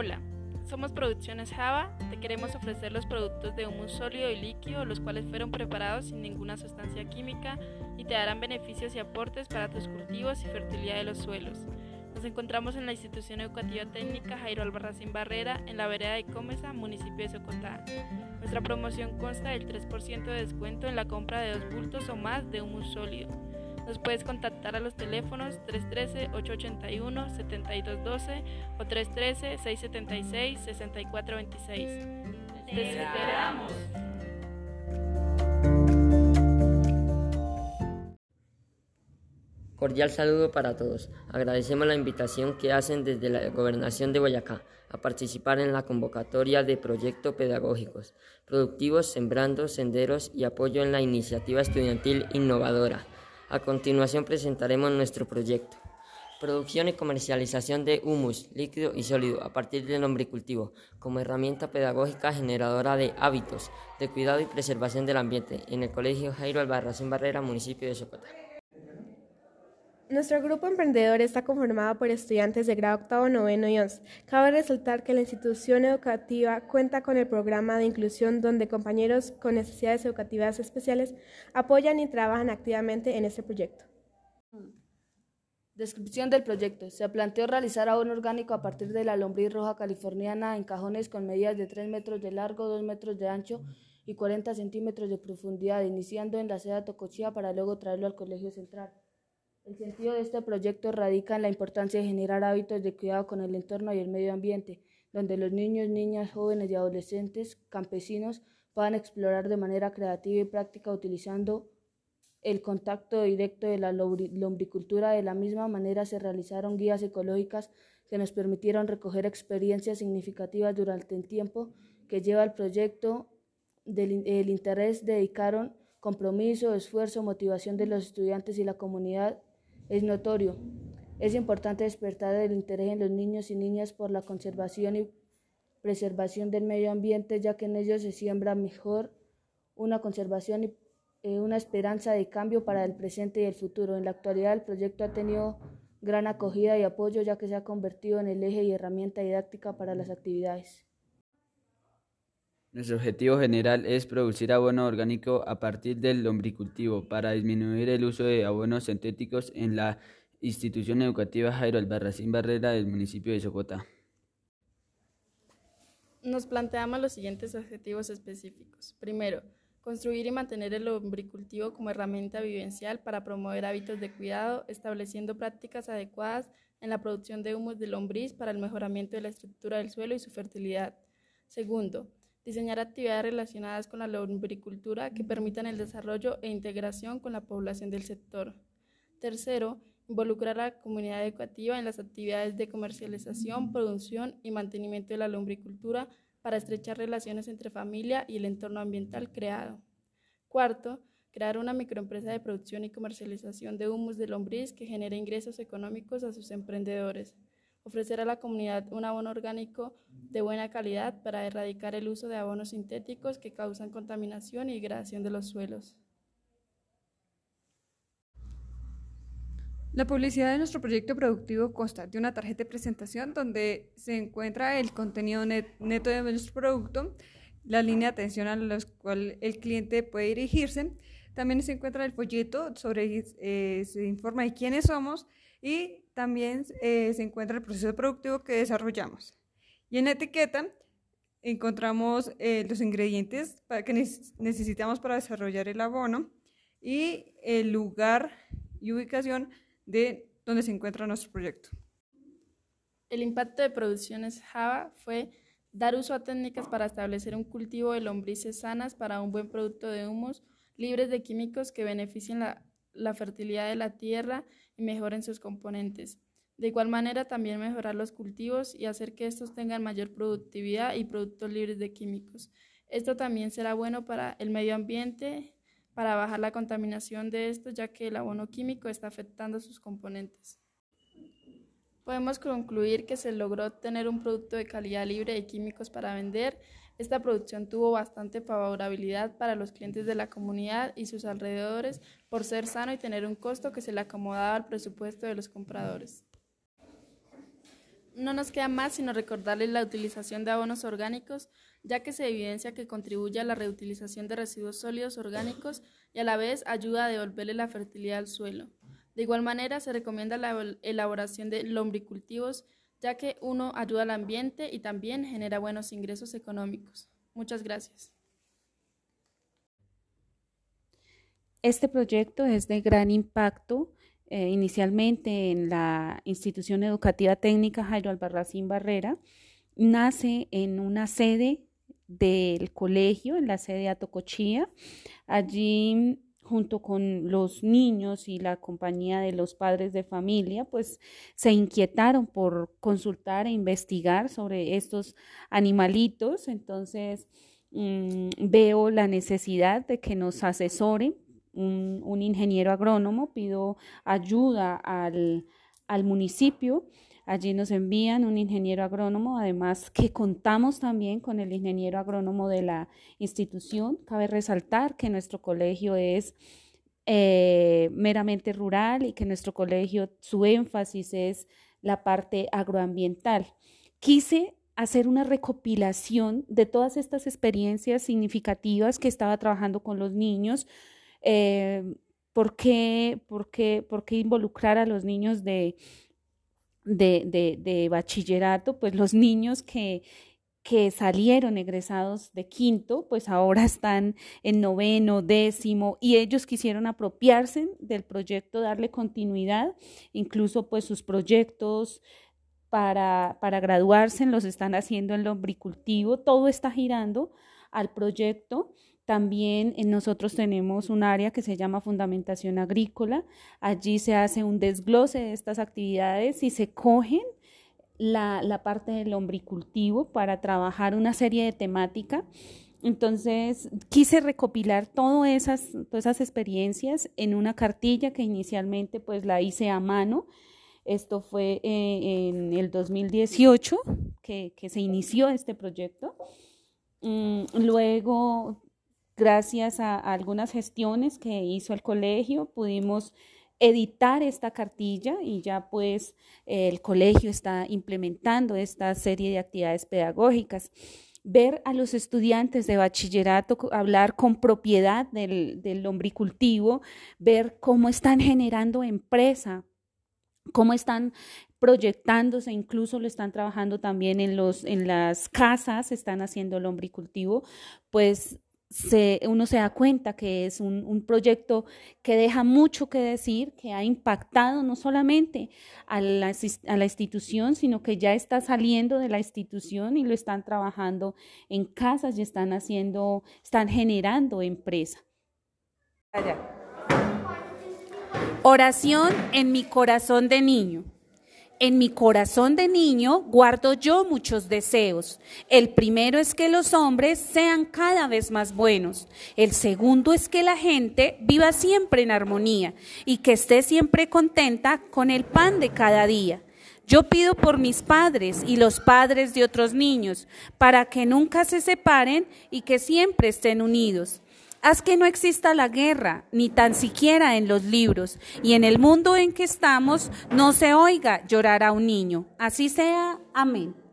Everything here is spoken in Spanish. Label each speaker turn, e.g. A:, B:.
A: Hola, somos Producciones Java, te queremos ofrecer los productos de humus sólido y líquido, los cuales fueron preparados sin ninguna sustancia química y te darán beneficios y aportes para tus cultivos y fertilidad de los suelos. Nos encontramos en la institución educativa técnica Jairo Albarracín Barrera, en la vereda de Comesa, municipio de Socotá. Nuestra promoción consta del 3% de descuento en la compra de dos bultos o más de humus sólido. Nos puedes contactar a los teléfonos 313-881-7212 o 313-676-6426. ¡Te esperamos!
B: Cordial saludo para todos. Agradecemos la invitación que hacen desde la Gobernación de Boyacá a participar en la convocatoria de proyectos pedagógicos, productivos, sembrando senderos y apoyo en la iniciativa estudiantil innovadora a continuación presentaremos nuestro proyecto. Producción y comercialización de humus líquido y sólido a partir del lombricultivo como herramienta pedagógica generadora de hábitos de cuidado y preservación del ambiente en el Colegio Jairo Albarracín Barrera, municipio de Socotá.
C: Nuestro grupo emprendedor está conformado por estudiantes de grado octavo, noveno y once. Cabe resaltar que la institución educativa cuenta con el programa de inclusión donde compañeros con necesidades educativas especiales apoyan y trabajan activamente en este proyecto.
D: Descripción del proyecto. Se planteó realizar abono orgánico a partir de la lombriz roja californiana en cajones con medidas de 3 metros de largo, 2 metros de ancho y 40 centímetros de profundidad, iniciando en la seda Tocochía para luego traerlo al colegio central. El sentido de este proyecto radica en la importancia de generar hábitos de cuidado con el entorno y el medio ambiente, donde los niños, niñas, jóvenes y adolescentes campesinos puedan explorar de manera creativa y práctica utilizando el contacto directo de la lombricultura. De la misma manera se realizaron guías ecológicas que nos permitieron recoger experiencias significativas durante el tiempo que lleva el proyecto. Del, el interés dedicaron compromiso, esfuerzo, motivación de los estudiantes y la comunidad es notorio. Es importante despertar el interés en los niños y niñas por la conservación y preservación del medio ambiente, ya que en ellos se siembra mejor una conservación y eh, una esperanza de cambio para el presente y el futuro. En la actualidad el proyecto ha tenido gran acogida y apoyo, ya que se ha convertido en el eje y herramienta didáctica para las actividades.
E: Nuestro objetivo general es producir abono orgánico a partir del lombricultivo para disminuir el uso de abonos sintéticos en la institución educativa Jairo Albarracín Barrera del municipio de Socotá.
A: Nos planteamos los siguientes objetivos específicos. Primero, construir y mantener el lombricultivo como herramienta vivencial para promover hábitos de cuidado, estableciendo prácticas adecuadas en la producción de humus de lombriz para el mejoramiento de la estructura del suelo y su fertilidad. Segundo, diseñar actividades relacionadas con la lombricultura que permitan el desarrollo e integración con la población del sector. Tercero, involucrar a la comunidad educativa en las actividades de comercialización, producción y mantenimiento de la lombricultura para estrechar relaciones entre familia y el entorno ambiental creado. Cuarto, crear una microempresa de producción y comercialización de humus de lombriz que genere ingresos económicos a sus emprendedores ofrecer a la comunidad un abono orgánico de buena calidad para erradicar el uso de abonos sintéticos que causan contaminación y degradación de los suelos.
F: La publicidad de nuestro proyecto productivo consta de una tarjeta de presentación donde se encuentra el contenido neto de nuestro producto, la línea de atención a la cual el cliente puede dirigirse. También se encuentra el folleto sobre, eh, se informa de quiénes somos y también eh, se encuentra el proceso productivo que desarrollamos. Y en la etiqueta encontramos eh, los ingredientes que necesitamos para desarrollar el abono y el lugar y ubicación de donde se encuentra nuestro proyecto.
A: El impacto de producciones Java fue dar uso a técnicas para establecer un cultivo de lombrices sanas para un buen producto de humus libres de químicos que beneficien la fertilidad de la tierra y mejoren sus componentes. De igual manera, también mejorar los cultivos y hacer que estos tengan mayor productividad y productos libres de químicos. Esto también será bueno para el medio ambiente, para bajar la contaminación de estos, ya que el abono químico está afectando sus componentes. Podemos concluir que se logró tener un producto de calidad libre de químicos para vender esta producción tuvo bastante favorabilidad para los clientes de la comunidad y sus alrededores por ser sano y tener un costo que se le acomodaba al presupuesto de los compradores. no nos queda más sino recordarles la utilización de abonos orgánicos, ya que se evidencia que contribuye a la reutilización de residuos sólidos orgánicos y a la vez ayuda a devolverle la fertilidad al suelo. De igual manera, se recomienda la elaboración de lombricultivos, ya que uno ayuda al ambiente y también genera buenos ingresos económicos. Muchas gracias.
G: Este proyecto es de gran impacto eh, inicialmente en la institución educativa técnica Jairo Albarracín Barrera, nace en una sede del colegio, en la sede Atocochía. Allí junto con los niños y la compañía de los padres de familia, pues se inquietaron por consultar e investigar sobre estos animalitos. Entonces mm, veo la necesidad de que nos asesoren un, ingeniero agrónomo, pido ayuda al, al municipio. Allí nos envían un ingeniero agrónomo, además que contamos también con el ingeniero agrónomo de la institución. Cabe resaltar que nuestro colegio es eh, meramente rural y que nuestro colegio, su énfasis es la parte agroambiental. Quise hacer una recopilación de todas estas experiencias significativas que estaba trabajando con los niños, eh, ¿por, qué, por, qué, ¿Por qué involucrar a los niños de, de, de, bachillerato? Pues los niños que, que salieron egresados de quinto, pues ahora están en noveno, décimo, y ellos quisieron apropiarse del proyecto, darle continuidad, incluso pues sus proyectos para, para graduarse los están haciendo en lombricultivo, todo está girando al proyecto también nosotros tenemos un área que se llama fundamentación agrícola. Allí se hace un desglose de estas actividades y se cogen la, la parte del lombricultivo para trabajar una serie de temática. Entonces, quise recopilar todas esas, todas esas experiencias en una cartilla que inicialmente pues la hice a mano. Esto fue eh, en el 2018 que, que, se inició este proyecto. Mm, luego gracias a, algunas gestiones que hizo el colegio, pudimos editar esta cartilla y ya pues el colegio está implementando esta serie de actividades pedagógicas. Ver a los estudiantes de bachillerato hablar con propiedad del, del ver cómo están generando empresa, cómo están proyectándose, incluso lo están trabajando también en, los, en las casas, están haciendo lombricultivo, pues uno se da cuenta que es un, proyecto que deja mucho que decir, que ha impactado no solamente a la, a la, institución, sino que ya está saliendo de la institución y lo están trabajando en casas y están haciendo, están generando empresa. Oración en mi corazón de niño. En mi corazón de niño guardo yo muchos deseos. El primero es que los hombres sean cada vez más buenos. El segundo es que la gente viva siempre en armonía y que esté siempre contenta con el pan de cada día. Yo pido por mis padres y los padres de otros niños, para que nunca se separen y que siempre estén unidos. Haz que no exista la guerra, ni tan siquiera en los libros, y en el mundo en que estamos no se oiga llorar a un niño. Así sea. Amén.